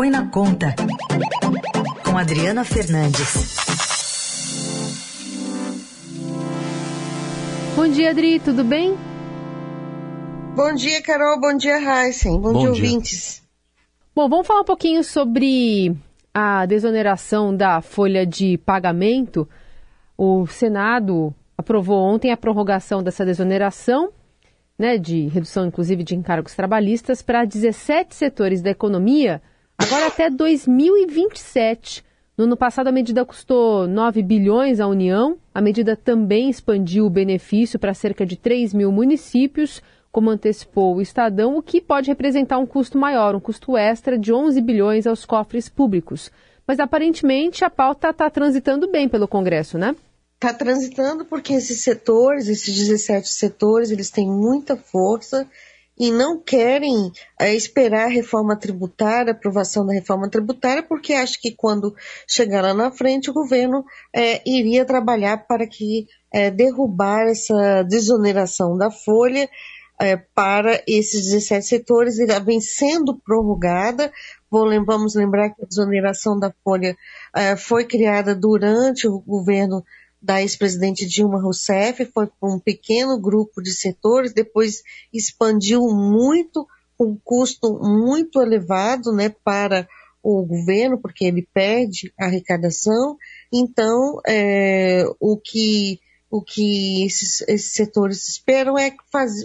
Põe na Conta, com Adriana Fernandes. Bom dia, Adri, tudo bem? Bom dia, Carol. Bom dia, Heisen. Bom, Bom dia, dia, ouvintes. Bom, vamos falar um pouquinho sobre a desoneração da folha de pagamento. O Senado aprovou ontem a prorrogação dessa desoneração, né, de redução inclusive de encargos trabalhistas, para 17 setores da economia, agora até 2027. No ano passado, a medida custou 9 bilhões à União. A medida também expandiu o benefício para cerca de 3 mil municípios, como antecipou o Estadão, o que pode representar um custo maior, um custo extra de 11 bilhões aos cofres públicos. Mas aparentemente a pauta está transitando bem pelo Congresso, né? Está transitando porque esses setores, esses 17 setores, eles têm muita força e não querem é, esperar a reforma tributária, a aprovação da reforma tributária, porque acham que quando chegar lá na frente o governo é, iria trabalhar para que é, derrubar essa desoneração da folha é, para esses 17 setores, ela vem sendo prorrogada. Vamos lembrar que a desoneração da folha é, foi criada durante o governo da ex-presidente Dilma Rousseff, foi para um pequeno grupo de setores, depois expandiu muito, com um custo muito elevado né, para o governo, porque ele perde arrecadação. Então, é, o que, o que esses, esses setores esperam é,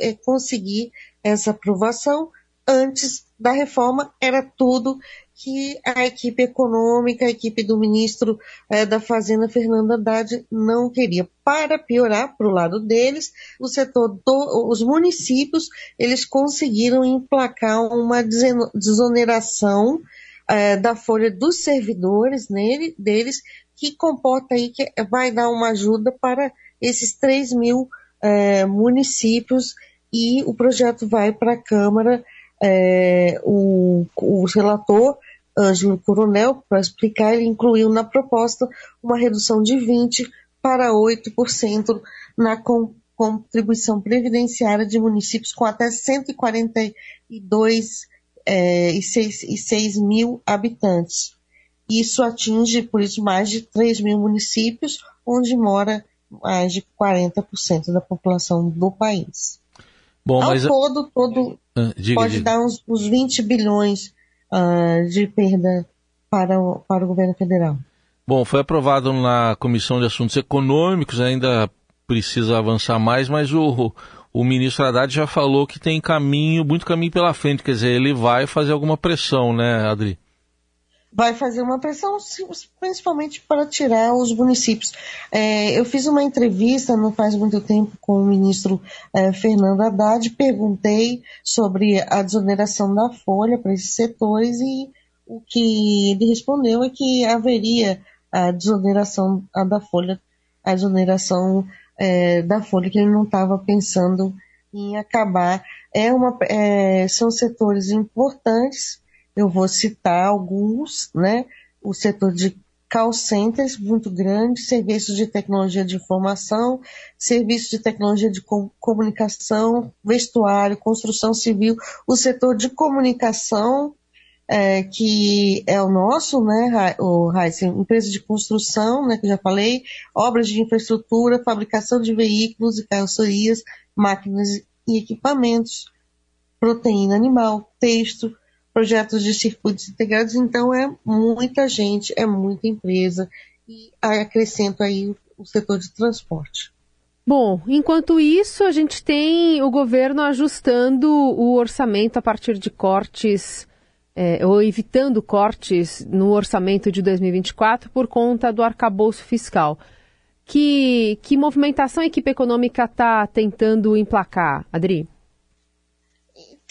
é conseguir essa aprovação antes da reforma, era tudo que a equipe econômica, a equipe do ministro é, da Fazenda, Fernando Haddad, não queria. Para piorar, para o lado deles, o setor, do, os municípios, eles conseguiram emplacar uma desoneração é, da folha dos servidores nele, deles, que comporta aí que vai dar uma ajuda para esses 3 mil é, municípios e o projeto vai para a Câmara é, o, o relator Ângelo Coronel, para explicar, ele incluiu na proposta uma redução de 20% para 8% na com, contribuição previdenciária de municípios com até 142 é, e, 6, e 6 mil habitantes. Isso atinge, por isso, mais de 3 mil municípios, onde mora mais de 40% da população do país. Bom, Ao mas... todo, todo ah, diga, pode diga. dar uns, uns 20 bilhões uh, de perda para o, para o governo federal. Bom, foi aprovado na Comissão de Assuntos Econômicos, ainda precisa avançar mais, mas o, o ministro Haddad já falou que tem caminho, muito caminho pela frente, quer dizer, ele vai fazer alguma pressão, né, Adri? Vai fazer uma pressão, principalmente para tirar os municípios. É, eu fiz uma entrevista não faz muito tempo com o ministro é, Fernando Haddad, perguntei sobre a desoneração da folha para esses setores e o que ele respondeu é que haveria a desoneração da folha, a desoneração é, da folha que ele não estava pensando em acabar. É uma, é, são setores importantes eu vou citar alguns, né? O setor de call centers muito grande, serviços de tecnologia de informação, serviços de tecnologia de comunicação, vestuário, construção civil, o setor de comunicação, é, que é o nosso, né, o Heisen, empresa de construção, né, que já falei, obras de infraestrutura, fabricação de veículos e carrocerias, máquinas e equipamentos, proteína animal, texto, projetos de circuitos integrados, então é muita gente, é muita empresa e acrescento aí o setor de transporte. Bom, enquanto isso, a gente tem o governo ajustando o orçamento a partir de cortes, é, ou evitando cortes no orçamento de 2024 por conta do arcabouço fiscal. Que, que movimentação a equipe econômica está tentando emplacar, Adri?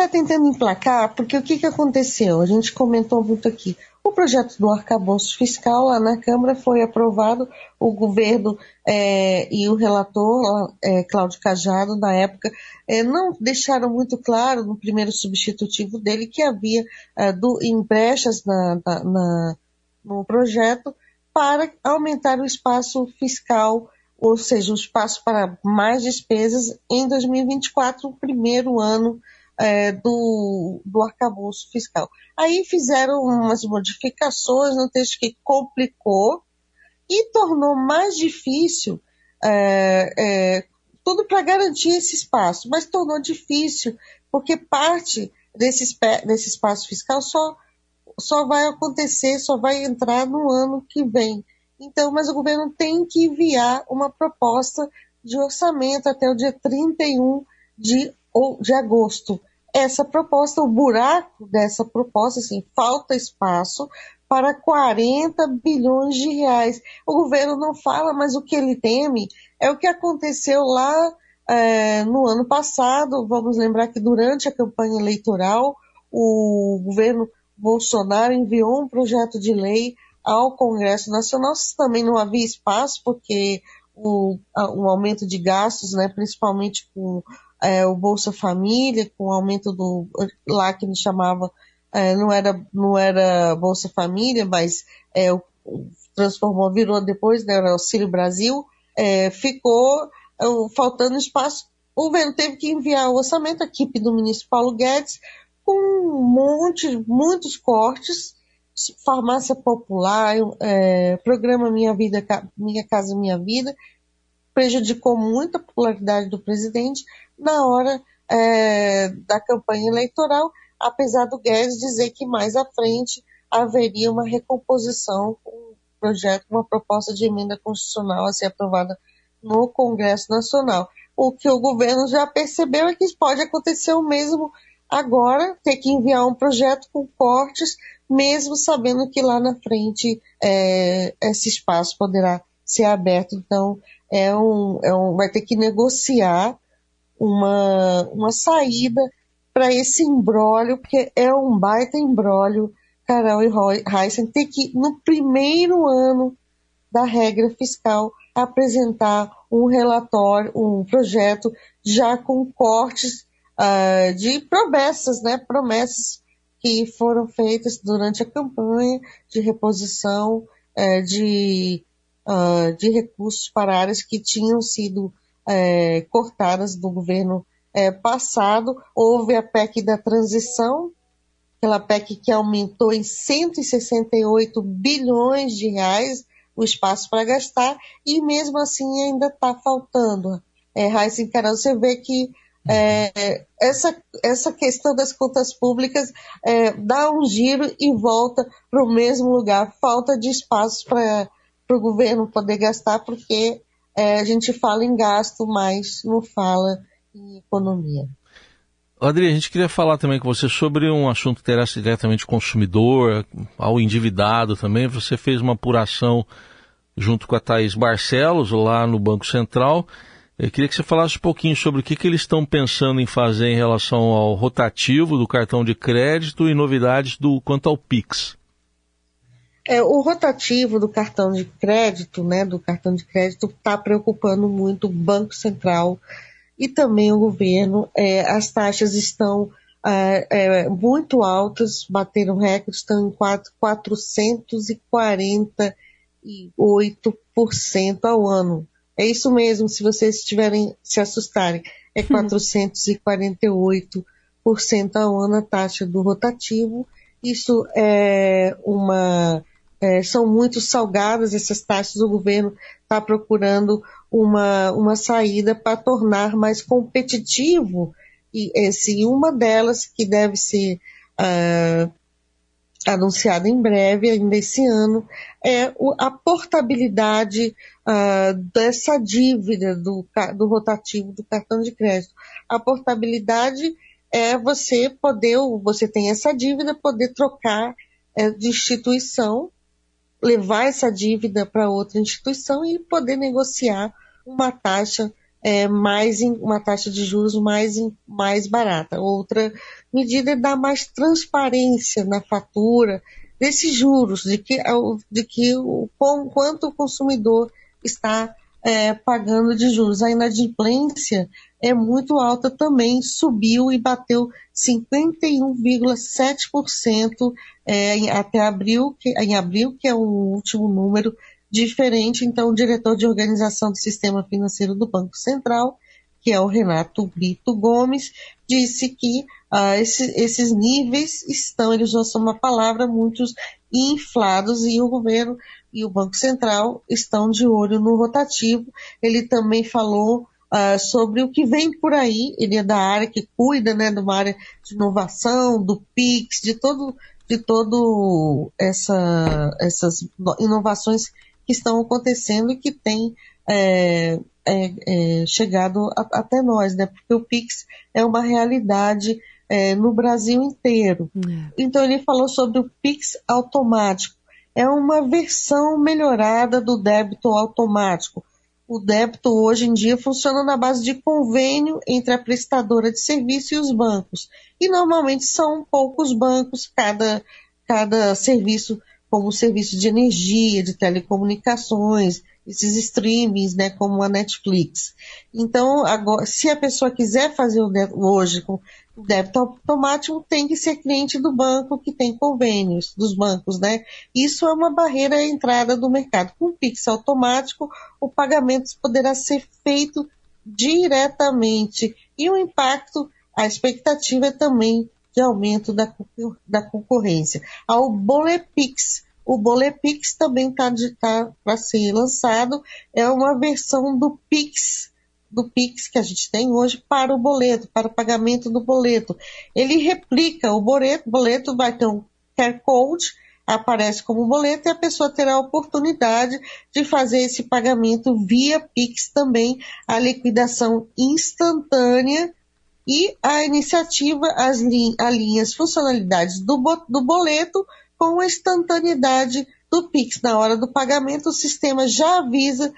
Está tentando emplacar, porque o que, que aconteceu? A gente comentou muito aqui. O projeto do arcabouço fiscal lá na Câmara foi aprovado, o governo é, e o relator, é, Cláudio Cajado, na época, é, não deixaram muito claro no primeiro substitutivo dele que havia é, do, em brechas na, na, na, no projeto para aumentar o espaço fiscal, ou seja, o espaço para mais despesas em 2024, o primeiro ano é, do, do arcabouço fiscal. Aí fizeram umas modificações no texto que complicou e tornou mais difícil é, é, tudo para garantir esse espaço, mas tornou difícil porque parte desse, desse espaço fiscal só, só vai acontecer, só vai entrar no ano que vem. Então, mas o governo tem que enviar uma proposta de orçamento até o dia 31 de, de agosto. Essa proposta, o buraco dessa proposta, assim, falta espaço para 40 bilhões de reais. O governo não fala, mas o que ele teme é o que aconteceu lá é, no ano passado. Vamos lembrar que durante a campanha eleitoral, o governo Bolsonaro enviou um projeto de lei ao Congresso Nacional. Também não havia espaço, porque o, aumento de gastos, né, principalmente com é, o Bolsa Família, com o aumento do. lá que me chamava, é, não, era, não era Bolsa Família, mas é, o, transformou, virou depois, né, era Auxílio Brasil, é, ficou é, faltando espaço. O governo teve que enviar o orçamento, a equipe do ministro Paulo Guedes, com um monte, muitos cortes, farmácia popular, é, programa Minha Vida, Minha Casa Minha Vida, prejudicou muito a popularidade do presidente na hora é, da campanha eleitoral, apesar do Guedes dizer que mais à frente haveria uma recomposição com um projeto, uma proposta de emenda constitucional a ser aprovada no Congresso Nacional. O que o governo já percebeu é que pode acontecer o mesmo agora, ter que enviar um projeto com cortes, mesmo sabendo que lá na frente é, esse espaço poderá ser aberto. Então, é um, é um, vai ter que negociar uma, uma saída para esse embrólio, porque é um baita embrólio, Carol e Heisen, ter que, no primeiro ano da regra fiscal, apresentar um relatório, um projeto já com cortes uh, de promessas, né? Promessas que foram feitas durante a campanha de reposição uh, de, uh, de recursos para áreas que tinham sido uh, cortadas do governo passado. Houve a PEC da transição, aquela PEC que aumentou em 168 bilhões de reais o espaço para gastar e mesmo assim ainda está faltando. É, Raíssa Carol, você vê que é, essa, essa questão das contas públicas é, dá um giro e volta para o mesmo lugar. Falta de espaço para o governo poder gastar, porque é, a gente fala em gasto, mas não fala em economia. Adri, a gente queria falar também com você sobre um assunto que interessa diretamente ao consumidor, ao endividado também. Você fez uma apuração junto com a Thaís Barcelos lá no Banco Central eu queria que você falasse um pouquinho sobre o que, que eles estão pensando em fazer em relação ao rotativo do cartão de crédito e novidades do quanto ao Pix. É, o rotativo do cartão de crédito, né, do cartão de crédito, está preocupando muito o Banco Central e também o governo. É, as taxas estão é, é muito altas, bateram recorde, estão em 448% ao ano. É isso mesmo, se vocês estiverem se assustarem, é 448% ao ano a taxa do rotativo. Isso é uma é, são muito salgadas essas taxas. O governo está procurando uma, uma saída para tornar mais competitivo e esse uma delas que deve ser uh, anunciada em breve, ainda esse ano, é a portabilidade uh, dessa dívida do, do rotativo do cartão de crédito. A portabilidade é você poder, você tem essa dívida, poder trocar é, de instituição, levar essa dívida para outra instituição e poder negociar uma taxa é, mais uma taxa de juros mais, mais barata. Outra medida é dar mais transparência na fatura desses juros, de que, de que o quanto o consumidor está é, pagando de juros. A inadimplência é muito alta também, subiu e bateu 51,7% é, até abril, que, em abril, que é o último número diferente. Então, o diretor de organização do sistema financeiro do Banco Central que é o Renato Brito Gomes, disse que ah, esse, esses níveis estão, eles usam uma palavra, muitos inflados e o governo e o Banco Central estão de olho no rotativo. Ele também falou uh, sobre o que vem por aí. Ele é da área que cuida, né, de uma área de inovação, do PIX, de todo, de todo essa, essas inovações que estão acontecendo e que têm é, é, é, chegado a, até nós, né? Porque o Pix é uma realidade é, no Brasil inteiro. É. Então ele falou sobre o Pix automático. É uma versão melhorada do débito automático. O débito hoje em dia funciona na base de convênio entre a prestadora de serviço e os bancos. E normalmente são poucos bancos, cada, cada serviço, como o serviço de energia, de telecomunicações, esses streamings, né, como a Netflix. Então, agora, se a pessoa quiser fazer o hoje débito automático, tem que ser cliente do banco que tem convênios dos bancos, né? Isso é uma barreira à entrada do mercado. Com o Pix automático, o pagamento poderá ser feito diretamente e o impacto, a expectativa é também de aumento da, da concorrência. Ao Bolepix, o Bolepix também está tá para ser lançado, é uma versão do Pix, do Pix que a gente tem hoje para o boleto, para o pagamento do boleto. Ele replica o boleto, o boleto vai ter um QR Code, aparece como boleto e a pessoa terá a oportunidade de fazer esse pagamento via Pix também, a liquidação instantânea e a iniciativa, as, lin as funcionalidades do, do boleto com a instantaneidade do Pix. Na hora do pagamento, o sistema já avisa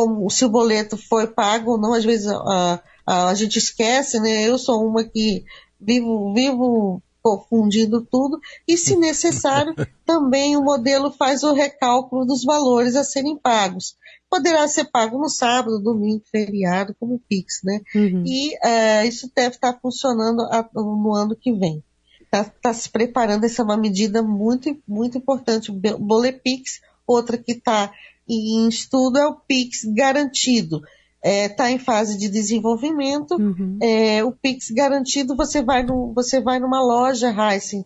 como se o boleto foi pago ou não. Às vezes a, a, a gente esquece, né? Eu sou uma que vivo, vivo confundindo tudo. E, se necessário, também o modelo faz o recálculo dos valores a serem pagos. Poderá ser pago no sábado, domingo, feriado, como Pix, né? Uhum. E uh, isso deve estar funcionando no ano que vem está tá se preparando, essa é uma medida muito, muito importante. O Bolepix, outra que está em estudo é o Pix garantido. Está é, tá em fase de desenvolvimento. Uhum. É, o Pix garantido, você vai, no, você vai numa loja Heisen,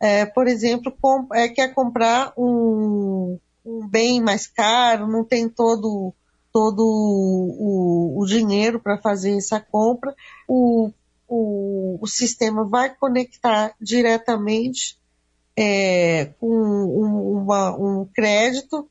é, por exemplo, com, é, quer comprar um, um bem mais caro, não tem todo todo o, o, dinheiro para fazer essa compra. O o, o sistema vai conectar diretamente é, com um, uma, um crédito,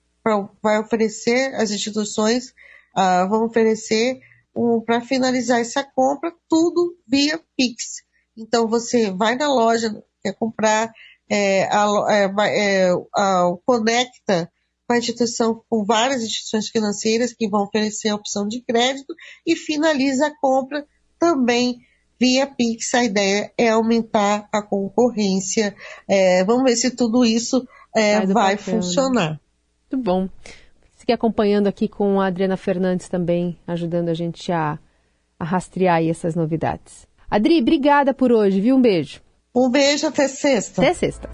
vai oferecer, as instituições uh, vão oferecer um, para finalizar essa compra, tudo via Pix. Então você vai na loja, quer comprar, é, a, é, é, a, conecta com a instituição, com várias instituições financeiras que vão oferecer a opção de crédito e finaliza a compra também Via Pix, a ideia é aumentar a concorrência. É, vamos ver se tudo isso é, vai funcionar. Muito bom. Fique acompanhando aqui com a Adriana Fernandes também, ajudando a gente a, a rastrear essas novidades. Adri, obrigada por hoje, viu? Um beijo. Um beijo até sexta. Até sexta.